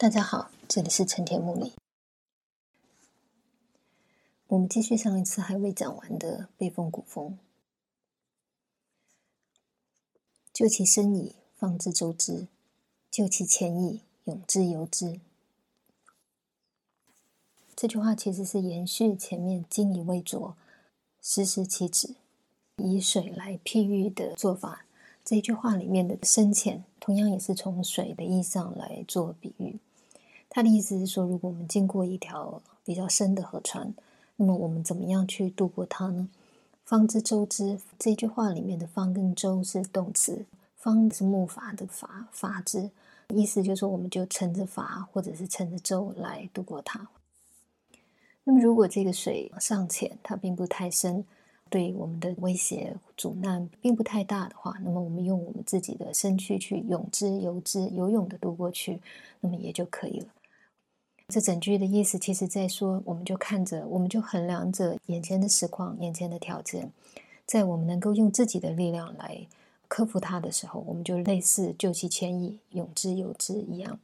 大家好，这里是陈田木里。我们继续上一次还未讲完的背风古风。就其深矣，方知周之；就其浅矣，永之由之。这句话其实是延续前面“精以未浊，时时其止”，以水来譬喻的做法。这一句话里面的深浅，同样也是从水的意象来做比喻。他的意思是说，如果我们经过一条比较深的河川，那么我们怎么样去渡过它呢？方知舟之这句话里面的“方”跟“舟”是动词，“方”是木筏的“筏”，筏之意思就是说，我们就乘着筏或者是乘着舟来渡过它。那么，如果这个水尚浅，它并不太深，对我们的威胁阻难并不太大的话，那么我们用我们自己的身躯去泳之、游之、游泳的渡过去，那么也就可以了。这整句的意思，其实在说，我们就看着，我们就衡量着眼前的实况、眼前的条件，在我们能够用自己的力量来克服它的时候，我们就类似救其千亿，勇之有之一样。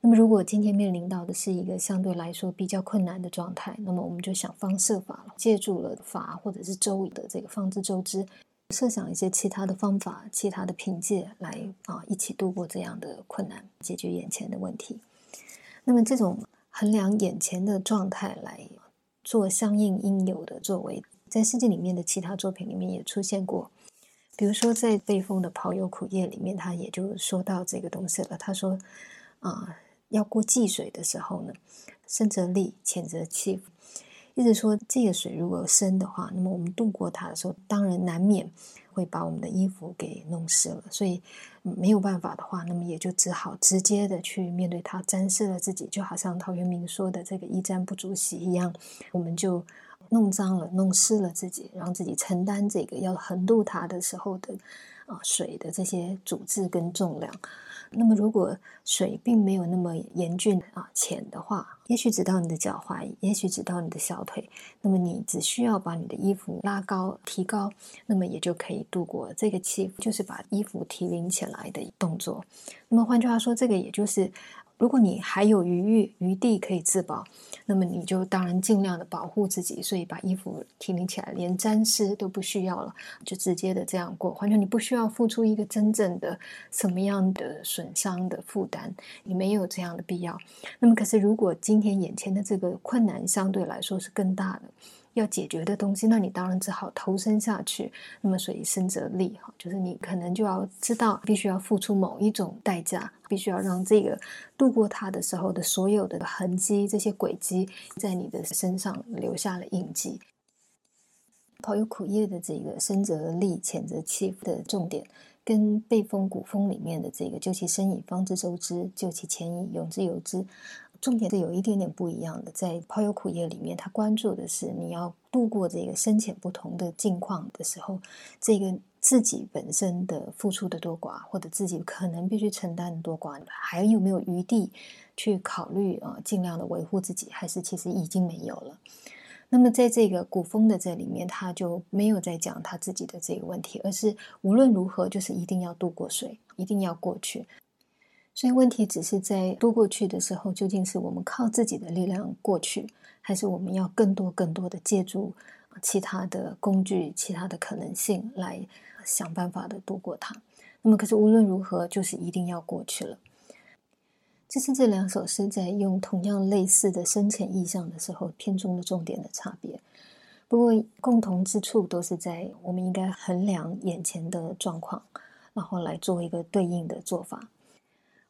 那么，如果今天面临到的是一个相对来说比较困难的状态，那么我们就想方设法了，借助了法或者是周的这个方之周知，设想一些其他的方法、其他的凭借来啊，一起度过这样的困难，解决眼前的问题。那么这种。衡量眼前的状态来做相应应有的作为，在世界里面的其他作品里面也出现过。比如说，在背风的《跑友苦夜》里面，他也就说到这个东西了。他说：“啊，要过济水的时候呢，深则利，浅则弃。意思说，这个水如果深的话，那么我们渡过它的时候，当然难免。”会把我们的衣服给弄湿了，所以没有办法的话，那么也就只好直接的去面对它，沾湿了自己，就好像陶渊明说的这个“一沾不足洗”一样，我们就弄脏了、弄湿了自己，让自己承担这个要横渡它的时候的啊水的这些阻滞跟重量。那么，如果水并没有那么严峻啊浅的话，也许只到你的脚踝，也许只到你的小腿，那么你只需要把你的衣服拉高、提高，那么也就可以度过这个气，就是把衣服提拎起来的动作。那么换句话说，这个也就是。如果你还有余裕余地可以自保，那么你就当然尽量的保护自己，所以把衣服提拎起来，连沾湿都不需要了，就直接的这样过，完全你不需要付出一个真正的什么样的损伤的负担，你没有这样的必要。那么，可是如果今今天眼前的这个困难相对来说是更大的。要解决的东西，那你当然只好投身下去。那么，所以深则利哈，就是你可能就要知道，必须要付出某一种代价，必须要让这个度过它的时候的所有的痕迹、这些轨迹，在你的身上留下了印记。跑有苦夜的这个深则利，浅则弃的重点，跟背风古风里面的这个救其深矣，方知周之；救其浅矣，永之由之。重点是有一点点不一样的，在《抛友苦夜》里面，他关注的是你要度过这个深浅不同的境况的时候，这个自己本身的付出的多寡，或者自己可能必须承担的多寡，还有没有余地去考虑啊？尽量的维护自己，还是其实已经没有了。那么在这个古风的这里面，他就没有在讲他自己的这个问题，而是无论如何，就是一定要渡过水，一定要过去。所以问题只是在渡过去的时候，究竟是我们靠自己的力量过去，还是我们要更多更多的借助其他的工具、其他的可能性来想办法的度过它？那么，可是无论如何，就是一定要过去了。这是这两首诗在用同样类似的深浅意象的时候，片中的重点的差别。不过，共同之处都是在我们应该衡量眼前的状况，然后来做一个对应的做法。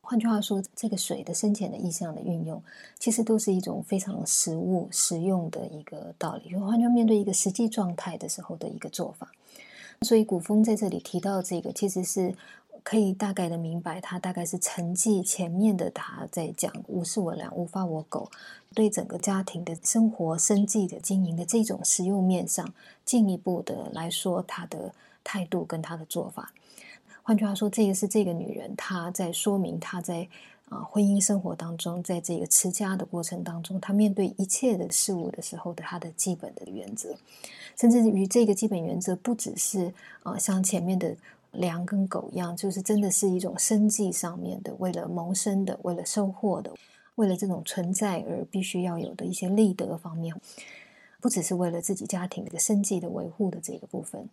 换句话说，这个水的深浅的意象的运用，其实都是一种非常实物实用的一个道理。就换句话面对一个实际状态的时候的一个做法。所以古风在这里提到这个，其实是可以大概的明白，他大概是承继前面的他在讲“无事我粮，无发我狗”，对整个家庭的生活生计的经营的这种实用面上，进一步的来说他的态度跟他的做法。换句话说，这个是这个女人，她在说明她在啊婚姻生活当中，在这个持家的过程当中，她面对一切的事物的时候的她的基本的原则，甚至于这个基本原则不只是啊像前面的粮跟狗一样，就是真的是一种生计上面的，为了谋生的，为了收获的，为了这种存在而必须要有的一些利德方面，不只是为了自己家庭的生计的维护的这个部分。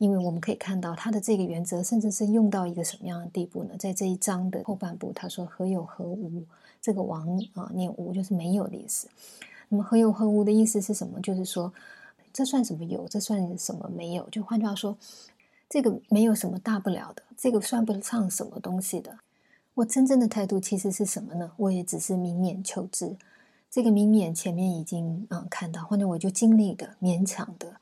因为我们可以看到他的这个原则，甚至是用到一个什么样的地步呢？在这一章的后半部，他说“何有何无”，这个“王”啊，念“无”就是没有的意思。那么“何有何无”的意思是什么？就是说，这算什么有？这算什么没有？就换句话说，这个没有什么大不了的，这个算不上什么东西的。我真正的态度其实是什么呢？我也只是明免求知。这个明免前面已经啊看到，或者我就尽力的、勉强的、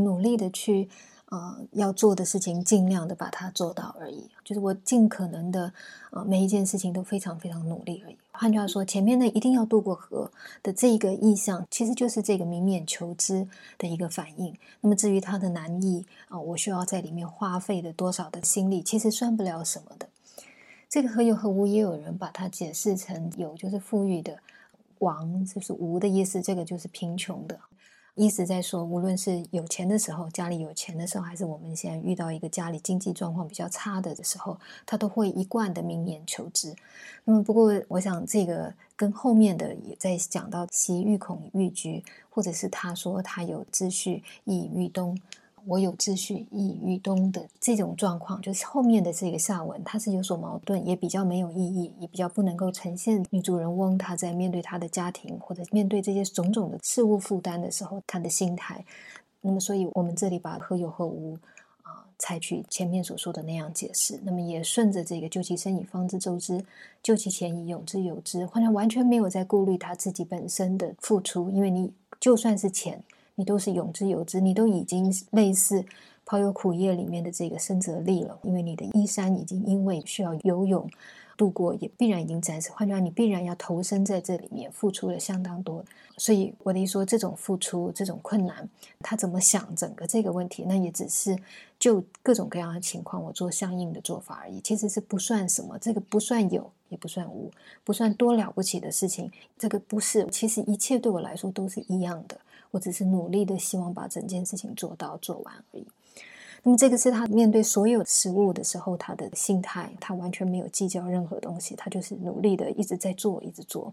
努力的去。呃，要做的事情尽量的把它做到而已，就是我尽可能的，呃，每一件事情都非常非常努力而已。换句话说，前面的一定要渡过河的这个意向，其实就是这个明免求知的一个反应。那么至于它的难易啊，我需要在里面花费的多少的心力，其实算不了什么的。这个何有何无，也有人把它解释成有就是富裕的，亡就是无的意思，这个就是贫穷的。一直在说，无论是有钱的时候，家里有钱的时候，还是我们现在遇到一个家里经济状况比较差的的时候，他都会一贯的明言求之。那么，不过我想这个跟后面的也在讲到“其欲恐欲居”，或者是他说他有秩序易欲东。我有秩序，意于东的这种状况，就是后面的这个下文，它是有所矛盾，也比较没有意义，也比较不能够呈现女主人翁她在面对她的家庭或者面对这些种种的事物负担的时候，她的心态。那么，所以我们这里把何有何无啊，采取前面所说的那样解释，那么也顺着这个救其身以方之周之，救其钱以有之有之，好像完全没有在顾虑他自己本身的付出，因为你就算是钱。你都是有之有之，你都已经类似抛有苦业里面的这个生则力了，因为你的衣衫已经因为需要游泳度过，也必然已经暂时。换句话，你必然要投身在这里面，付出了相当多。所以我的意思说，这种付出，这种困难，他怎么想整个这个问题，那也只是就各种各样的情况，我做相应的做法而已。其实是不算什么，这个不算有，也不算无，不算多了不起的事情。这个不是，其实一切对我来说都是一样的。我只是努力的希望把整件事情做到做完而已。那么，这个是他面对所有食物的时候，他的心态，他完全没有计较任何东西，他就是努力的一直在做，一直做。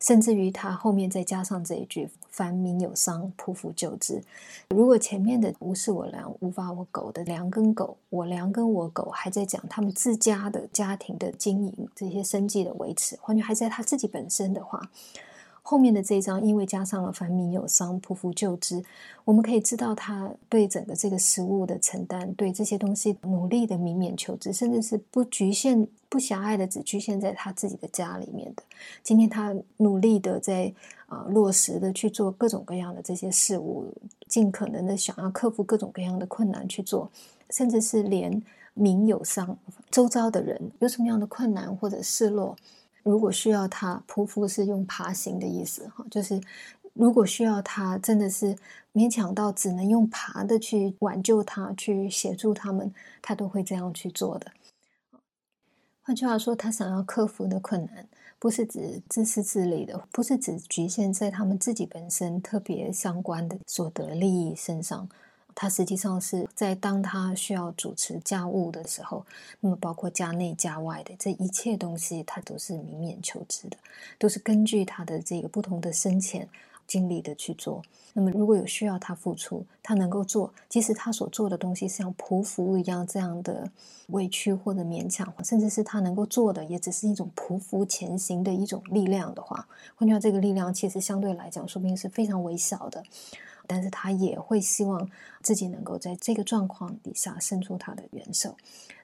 甚至于他后面再加上这一句“凡民有伤，匍匐救之”。如果前面的“无视我良，无法我狗”的良跟狗，我良跟我狗还在讲他们自家的家庭的经营，这些生计的维持，完全还在他自己本身的话。后面的这一章，因为加上了“凡民有伤，匍匐救之”，我们可以知道他对整个这个食物的承担，对这些东西努力的明免求之，甚至是不局限、不狭隘的只局限在他自己的家里面的。今天他努力的在啊落实的去做各种各样的这些事物，尽可能的想要克服各种各样的困难去做，甚至是连民有伤，周遭的人有什么样的困难或者失落。如果需要他匍匐是用爬行的意思哈，就是如果需要他真的是勉强到只能用爬的去挽救他，去协助他们，他都会这样去做的。换句话说，他想要克服的困难，不是指自私自利的，不是只局限在他们自己本身特别相关的所得利益身上。他实际上是在当他需要主持家务的时候，那么包括家内家外的这一切东西，他都是明免求之的，都是根据他的这个不同的深浅经历的去做。那么如果有需要他付出，他能够做，即使他所做的东西像匍匐一样这样的委屈或者勉强，甚至是他能够做的也只是一种匍匐前行的一种力量的话，换句话这个力量其实相对来讲，说不定是非常微小的。但是他也会希望自己能够在这个状况底下伸出他的援手，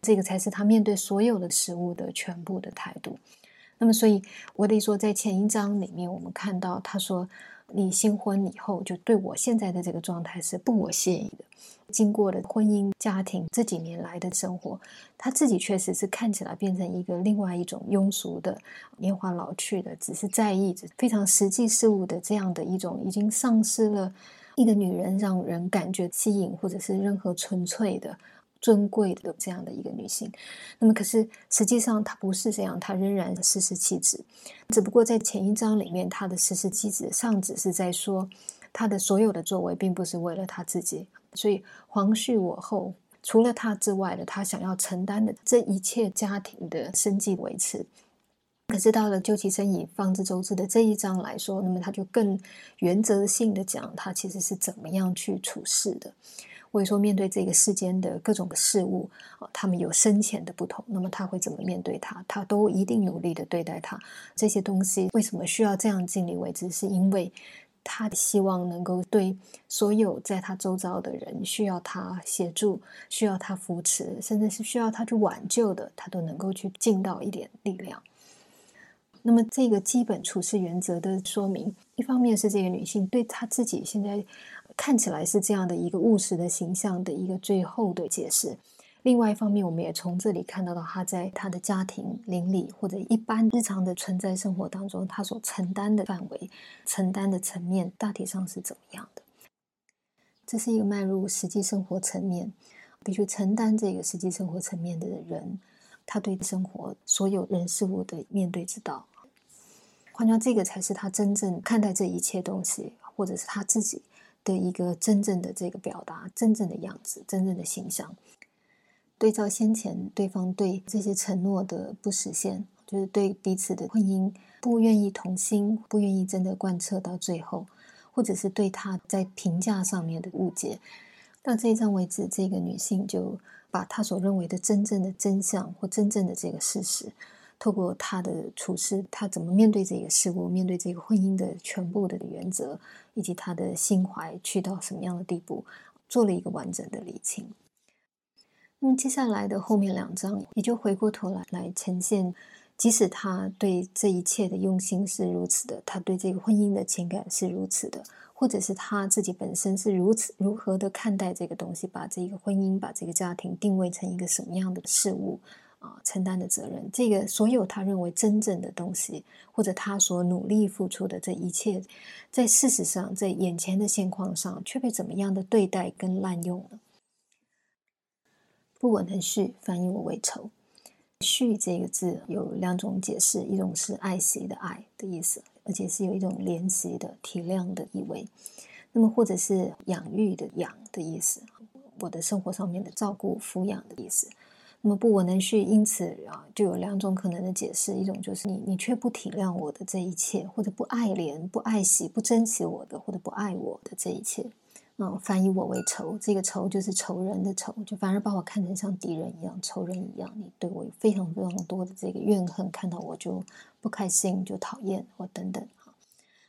这个才是他面对所有的食物的全部的态度。那么，所以我得说，在前一章里面，我们看到他说：“你新婚以后，就对我现在的这个状态是不我谢意的。经过了婚姻家庭这几年来的生活，他自己确实是看起来变成一个另外一种庸俗的、年华老去的，只是在意着非常实际事物的这样的一种，已经丧失了。”一个女人让人感觉吸引，或者是任何纯粹的、尊贵的这样的一个女性，那么可是实际上她不是这样，她仍然实施妻子，只不过在前一章里面，她的实施妻子上只是在说她的所有的作为并不是为了她自己，所以皇续我后，除了她之外的，她想要承担的这一切家庭的生计维持。可是到了究其生以方之周之的这一章来说，那么他就更原则性的讲，他其实是怎么样去处事的。或者说，面对这个世间的各种事物啊，他们有深浅的不同，那么他会怎么面对他？他都一定努力的对待他。这些东西为什么需要这样尽力为之？是因为他希望能够对所有在他周遭的人需要他协助、需要他扶持，甚至是需要他去挽救的，他都能够去尽到一点力量。那么，这个基本处事原则的说明，一方面是这个女性对她自己现在。看起来是这样的一个务实的形象的一个最后的解释。另外一方面，我们也从这里看到到她在她的家庭邻里或者一般日常的存在生活当中，她所承担的范围、承担的层面大体上是怎么样的。这是一个迈入实际生活层面，必须承担这个实际生活层面的人，他对生活所有人事物的面对之道。换句话这个才是他真正看待这一切东西，或者是他自己。的一个真正的这个表达，真正的样子，真正的形象，对照先前对方对这些承诺的不实现，就是对彼此的婚姻不愿意同心，不愿意真的贯彻到最后，或者是对他在评价上面的误解。到这一章为止，这个女性就把她所认为的真正的真相或真正的这个事实。透过他的处事，他怎么面对这个事物，面对这个婚姻的全部的原则，以及他的心怀去到什么样的地步，做了一个完整的理清。那么接下来的后面两章，也就回过头来来呈现，即使他对这一切的用心是如此的，他对这个婚姻的情感是如此的，或者是他自己本身是如此如何的看待这个东西，把这个婚姻、把这个家庭定位成一个什么样的事物。啊，承担的责任，这个所有他认为真正的东西，或者他所努力付出的这一切，在事实上，在眼前的现况上，却被怎么样的对待跟滥用呢？不稳能续，反以我为仇。续这个字有两种解释，一种是爱惜的爱的意思，而且是有一种怜惜的体谅的意味。那么或者是养育的养的意思，我的生活上面的照顾、抚养的意思。那么不我能续，因此啊，就有两种可能的解释：一种就是你你却不体谅我的这一切，或者不爱怜、不爱惜、不珍惜我的，或者不爱我的这一切。嗯，反以我为仇，这个仇就是仇人的仇，就反而把我看成像敌人一样、仇人一样。你对我有非常非常多的这个怨恨，看到我就不开心、就讨厌或等等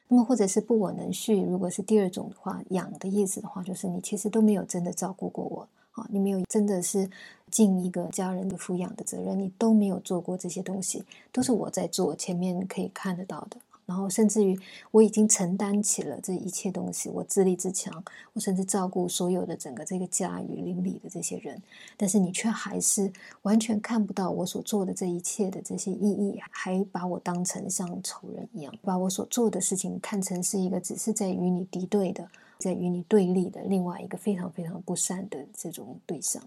那么或者是不我能续，如果是第二种的话，养的意思的话，就是你其实都没有真的照顾过我。啊，你没有真的是尽一个家人的抚养的责任，你都没有做过这些东西，都是我在做，前面可以看得到的。然后甚至于我已经承担起了这一切东西，我自立自强，我甚至照顾所有的整个这个家与邻里的这些人，但是你却还是完全看不到我所做的这一切的这些意义，还把我当成像仇人一样，把我所做的事情看成是一个只是在与你敌对的，在与你对立的另外一个非常非常不善的这种对象。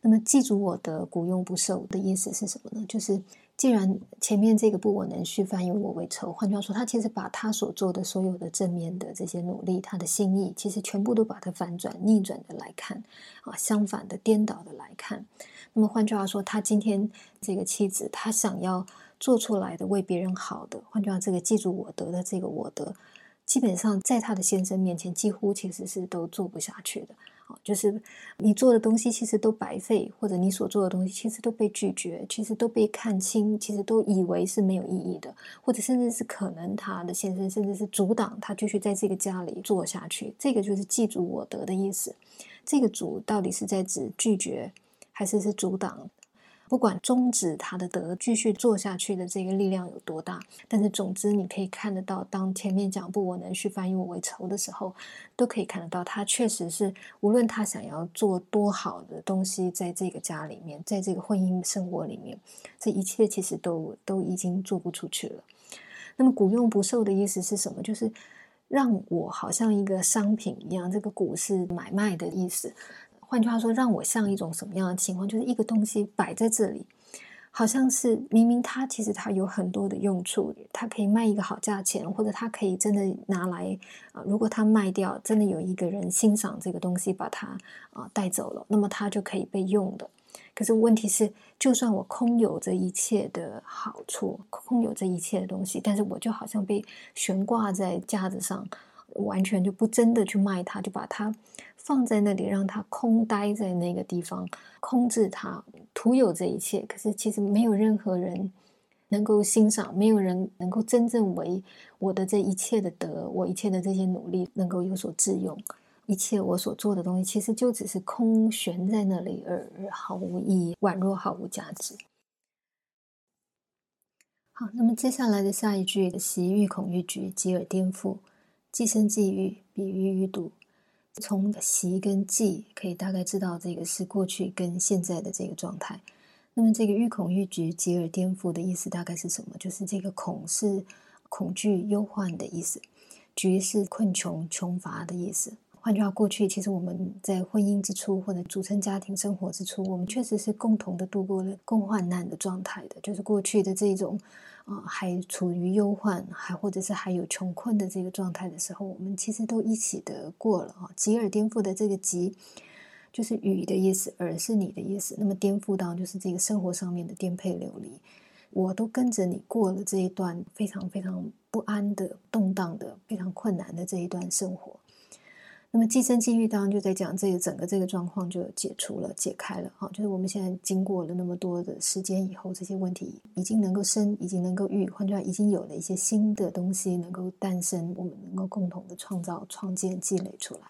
那么记住我的古用不受的意思是什么呢？就是。既然前面这个不我能续，翻以我为仇。换句话说，他其实把他所做的所有的正面的这些努力，他的心意，其实全部都把它反转、逆转的来看，啊，相反的、颠倒的来看。那么换句话说，他今天这个妻子，他想要做出来的为别人好的，换句话，这个记住我得的这个我得，基本上在他的先生面前，几乎其实是都做不下去的。就是你做的东西其实都白费，或者你所做的东西其实都被拒绝，其实都被看清，其实都以为是没有意义的，或者甚至是可能他的先生甚至是阻挡他继续在这个家里做下去。这个就是记住我得的意思。这个主到底是在指拒绝，还是是阻挡？不管终止他的德继续做下去的这个力量有多大，但是总之你可以看得到，当前面讲不我能去翻译我为仇的时候，都可以看得到他确实是无论他想要做多好的东西，在这个家里面，在这个婚姻生活里面，这一切其实都都已经做不出去了。那么古用不受的意思是什么？就是让我好像一个商品一样，这个股是买卖的意思。换句话说，让我像一种什么样的情况？就是一个东西摆在这里，好像是明明它其实它有很多的用处，它可以卖一个好价钱，或者它可以真的拿来啊。如果它卖掉，真的有一个人欣赏这个东西，把它啊带走了，那么它就可以被用的。可是问题是，就算我空有这一切的好处，空有这一切的东西，但是我就好像被悬挂在架子上，完全就不真的去卖它，就把它放在那里，让它空待在那个地方，空置它，徒有这一切。可是其实没有任何人能够欣赏，没有人能够真正为我的这一切的德，我一切的这些努力能够有所自用。一切我所做的东西，其实就只是空悬在那里，而毫无意义，宛若毫无价值。好，那么接下来的下一句“习欲恐欲局，极而颠覆，既生既欲，比喻欲度”。从“习”跟“既”可以大概知道，这个是过去跟现在的这个状态。那么这个“欲恐欲局，极而颠覆”的意思大概是什么？就是这个“恐”是恐惧、忧患的意思，“局”是困穷、穷乏的意思。换句话，过去其实我们在婚姻之初，或者组成家庭生活之初，我们确实是共同的度过了共患难的状态的。就是过去的这种，啊，还处于忧患，还或者是还有穷困的这个状态的时候，我们其实都一起的过了啊。吉尔颠覆的这个吉，就是雨的意思，而是你的意思。那么颠覆到就是这个生活上面的颠沛流离，我都跟着你过了这一段非常非常不安的、动荡的、非常困难的这一段生活。那么寄生机遇当然就在讲这个整个这个状况就解除了解开了哈，就是我们现在经过了那么多的时间以后，这些问题已经能够生，已经能够育，换句话已经有了一些新的东西能够诞生，我们能够共同的创造、创建、积累出来。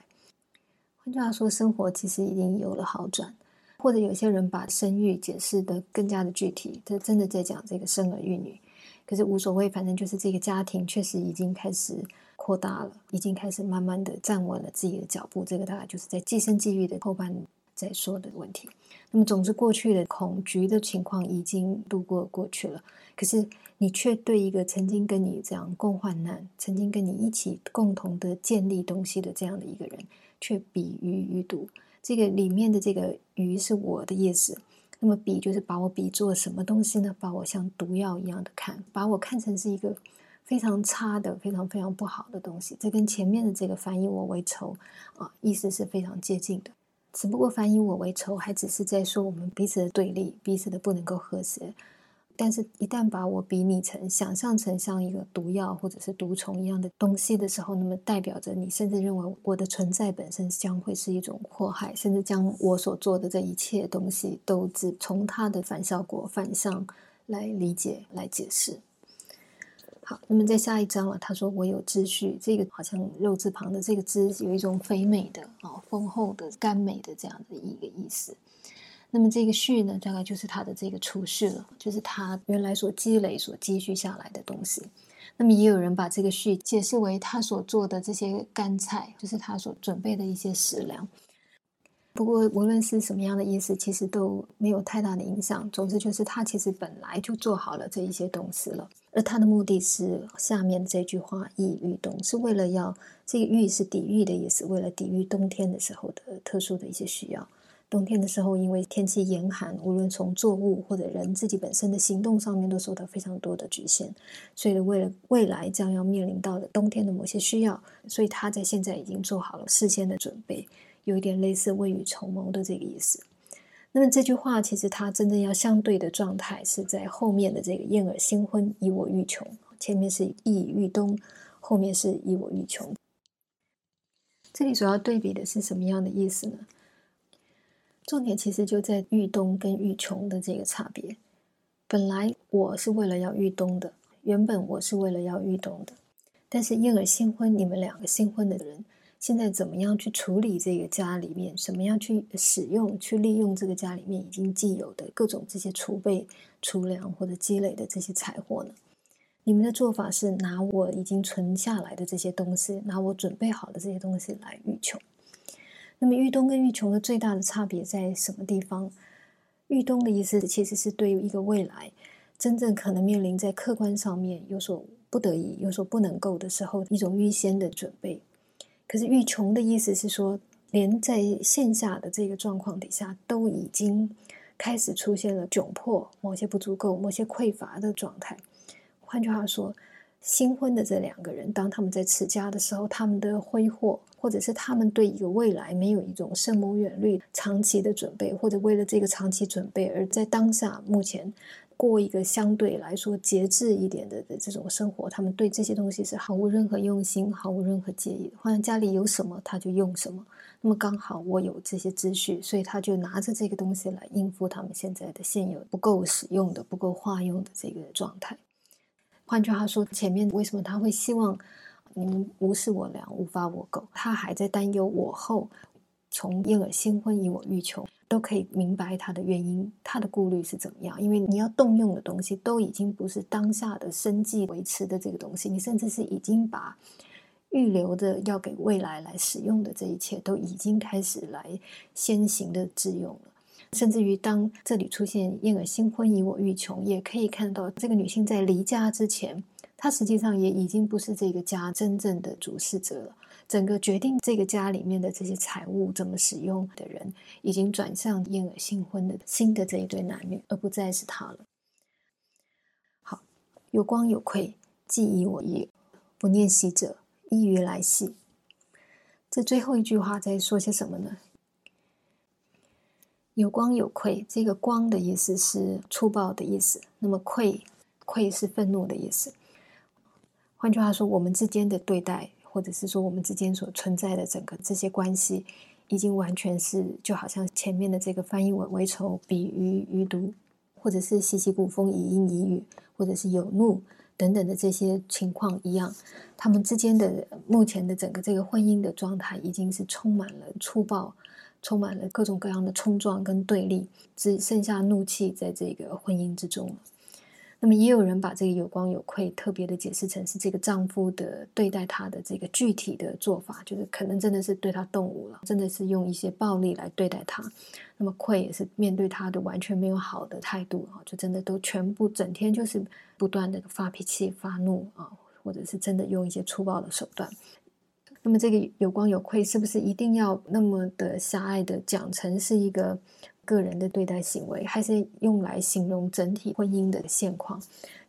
换句话说，生活其实已经有了好转，或者有些人把生育解释的更加的具体，这真的在讲这个生儿育女，可是无所谓，反正就是这个家庭确实已经开始。扩大了，已经开始慢慢的站稳了自己的脚步。这个大概就是在寄生际遇的后半在说的问题。那么，总之过去的恐惧的情况已经度过过去了。可是，你却对一个曾经跟你这样共患难、曾经跟你一起共同的建立东西的这样的一个人，却比喻于毒。这个里面的这个“鱼”是我的意思。那么，比就是把我比作什么东西呢？把我像毒药一样的看，把我看成是一个。非常差的，非常非常不好的东西，这跟前面的这个翻译我为仇啊，意思是非常接近的。只不过翻译我为仇，还只是在说我们彼此的对立，彼此的不能够和谐。但是，一旦把我比拟成、想象成像一个毒药或者是毒虫一样的东西的时候，那么代表着你甚至认为我的存在本身将会是一种祸害，甚至将我所做的这一切东西都只从它的反效果、反向来理解、来解释。好，那么在下一章了，他说我有秩序，这个好像肉字旁的这个“滋”有一种肥美的啊、丰厚的、甘美的这样的一个意思。那么这个“序”呢，大概就是他的这个储蓄了，就是他原来所积累、所积蓄下来的东西。那么也有人把这个“序”解释为他所做的这些干菜，就是他所准备的一些食粮。不过无论是什么样的意思，其实都没有太大的影响。总之就是他其实本来就做好了这一些东西了。而他的目的是下面这句话“抑御冬”，是为了要这个“欲”是抵御的意思，为了抵御冬天的时候的特殊的一些需要。冬天的时候，因为天气严寒，无论从作物或者人自己本身的行动上面，都受到非常多的局限。所以，为了未来将要面临到的冬天的某些需要，所以他在现在已经做好了事先的准备，有一点类似未雨绸缪的这个意思。那么这句话其实它真正要相对的状态是在后面的这个“燕尔新婚，以我欲穷”，前面是“意欲东”，后面是以我欲穷”。这里主要对比的是什么样的意思呢？重点其实就在“欲东”跟“欲穷”的这个差别。本来我是为了要欲东的，原本我是为了要欲东的，但是燕尔新婚，你们两个新婚的人。现在怎么样去处理这个家里面？什么样去使用、去利用这个家里面已经既有的各种这些储备、储粮或者积累的这些财货呢？你们的做法是拿我已经存下来的这些东西，拿我准备好的这些东西来欲穷。那么欲冬跟欲穷的最大的差别在什么地方？欲冬的意思其实是对于一个未来真正可能面临在客观上面有所不得已、有所不能够的时候一种预先的准备。可是欲穷的意思是说，连在线下的这个状况底下，都已经开始出现了窘迫、某些不足够、某些匮乏的状态。换句话说，新婚的这两个人，当他们在持家的时候，他们的挥霍，或者是他们对一个未来没有一种深谋远虑、长期的准备，或者为了这个长期准备而在当下目前过一个相对来说节制一点的的这种生活，他们对这些东西是毫无任何用心、毫无任何介意的。好像家里有什么他就用什么，那么刚好我有这些秩序，所以他就拿着这个东西来应付他们现在的现有不够使用的、不够化用的这个状态。换句话说，前面为什么他会希望你们无视我良，无法我苟？他还在担忧我后从燕尔新婚以我欲求，都可以明白他的原因，他的顾虑是怎么样？因为你要动用的东西都已经不是当下的生计维持的这个东西，你甚至是已经把预留的要给未来来使用的这一切，都已经开始来先行的自用了。甚至于，当这里出现“燕儿新婚以我欲穷”，也可以看到这个女性在离家之前，她实际上也已经不是这个家真正的主事者了。整个决定这个家里面的这些财物怎么使用的人，已经转向燕儿新婚的新的这一对男女，而不再是他了。好，有光有愧，既以我意，不念昔者，依于来兮。这最后一句话在说些什么呢？有光有愧，这个“光”的意思是粗暴的意思，那么“愧”愧是愤怒的意思。换句话说，我们之间的对待，或者是说我们之间所存在的整个这些关系，已经完全是就好像前面的这个翻译文为仇、比喻、余毒，或者是习习古风、以阴以语，或者是有怒等等的这些情况一样，他们之间的目前的整个这个婚姻的状态，已经是充满了粗暴。充满了各种各样的冲撞跟对立，只剩下怒气在这个婚姻之中。那么，也有人把这个有光有愧特别的解释成是这个丈夫的对待她的这个具体的做法，就是可能真的是对她动武了，真的是用一些暴力来对待她。那么，愧也是面对她的完全没有好的态度啊，就真的都全部整天就是不断的发脾气、发怒啊，或者是真的用一些粗暴的手段。那么这个有光有愧，是不是一定要那么的狭隘的讲成是一个个人的对待行为，还是用来形容整体婚姻的现况？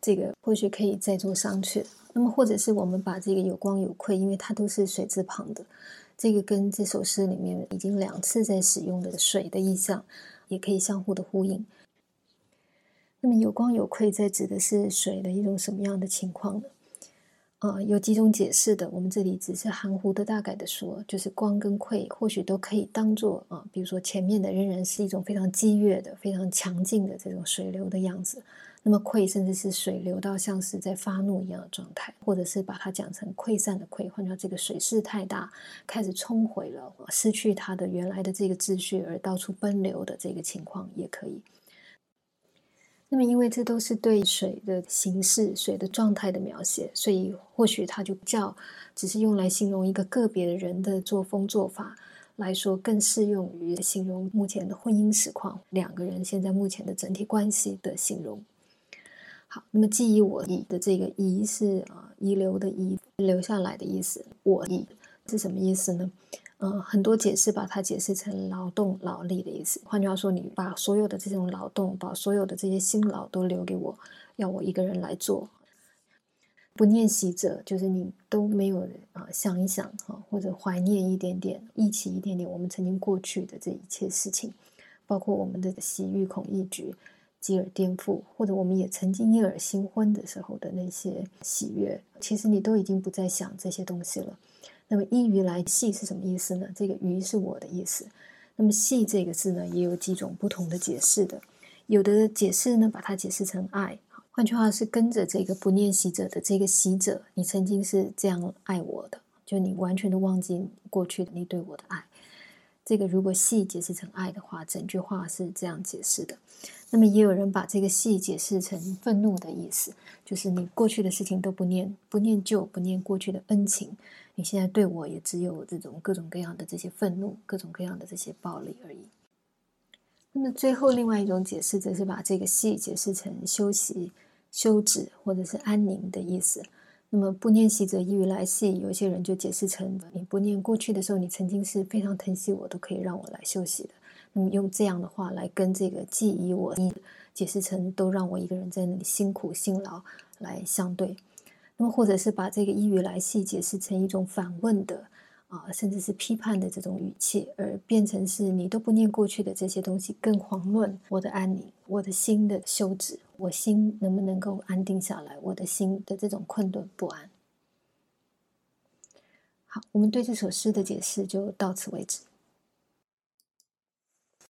这个或许可以再做商榷。那么或者是我们把这个有光有愧，因为它都是水字旁的，这个跟这首诗里面已经两次在使用的水的意象，也可以相互的呼应。那么有光有愧在指的是水的一种什么样的情况呢？呃，有几种解释的，我们这里只是含糊的大概的说，就是光跟溃或许都可以当做啊，比如说前面的仍然是一种非常激越的、非常强劲的这种水流的样子，那么溃甚至是水流到像是在发怒一样的状态，或者是把它讲成溃散的溃，换成这个水势太大，开始冲毁了，失去它的原来的这个秩序而到处奔流的这个情况也可以。那么，因为这都是对水的形式、水的状态的描写，所以或许它就叫只是用来形容一个个别的人的作风做法来说，更适用于形容目前的婚姻实况，两个人现在目前的整体关系的形容。好，那么记忆我遗的这个遗是啊遗留的遗，留下来的意思。我遗是什么意思呢？嗯，很多解释把它解释成劳动、劳力的意思。换句话说，你把所有的这种劳动，把所有的这些辛劳都留给我，要我一个人来做。不念习者，就是你都没有啊想一想哈，或者怀念一点点，忆起一点点我们曾经过去的这一切事情，包括我们的喜欲恐一局、继而颠覆，或者我们也曾经一耳新婚的时候的那些喜悦，其实你都已经不再想这些东西了。那么依于来系是什么意思呢？这个于是我的意思。那么系这个字呢，也有几种不同的解释的。有的解释呢，把它解释成爱，换句话是跟着这个不念习者的这个习者，你曾经是这样爱我的，就你完全的忘记过去你对我的爱。这个如果系解释成爱的话，整句话是这样解释的。那么也有人把这个系解释成愤怒的意思，就是你过去的事情都不念，不念旧，不念过去的恩情。你现在对我也只有这种各种各样的这些愤怒，各种各样的这些暴力而已。那么最后另外一种解释，则是把这个“息”解释成休息、休止或者是安宁的意思。那么不念习则易于来兮，有些人就解释成你不念过去的时候，你曾经是非常疼惜我，都可以让我来休息的。那么用这样的话来跟这个记忆我你解释成都让我一个人在那里辛苦辛劳来相对。那么或者是把这个“依于来细”解释成一种反问的啊，甚至是批判的这种语气，而变成是你都不念过去的这些东西，更遑论我的安宁，我的心的休止，我心能不能够安定下来，我的心的这种困顿不安。好，我们对这首诗的解释就到此为止。